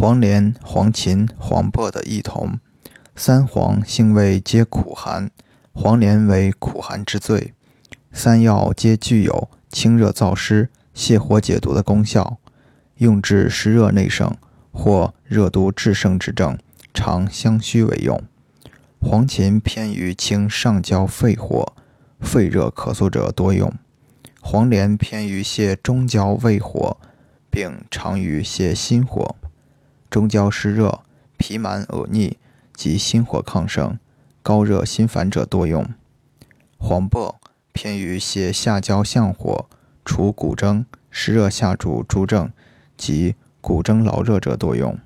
黄连、黄芩、黄柏的异同。三黄性味皆苦寒，黄连为苦寒之最。三药皆具有清热燥湿、泻火解毒的功效，用治湿热内盛或热毒炽盛之症，常相须为用。黄芩偏于清上焦肺火、肺热咳嗽者多用。黄连偏于泻中焦胃火，并常于泻心火。中焦湿热、脾满恶逆及心火亢盛、高热心烦者多用。黄柏偏于泻下焦相火、除骨蒸、湿热下注诸症及骨蒸劳热者多用。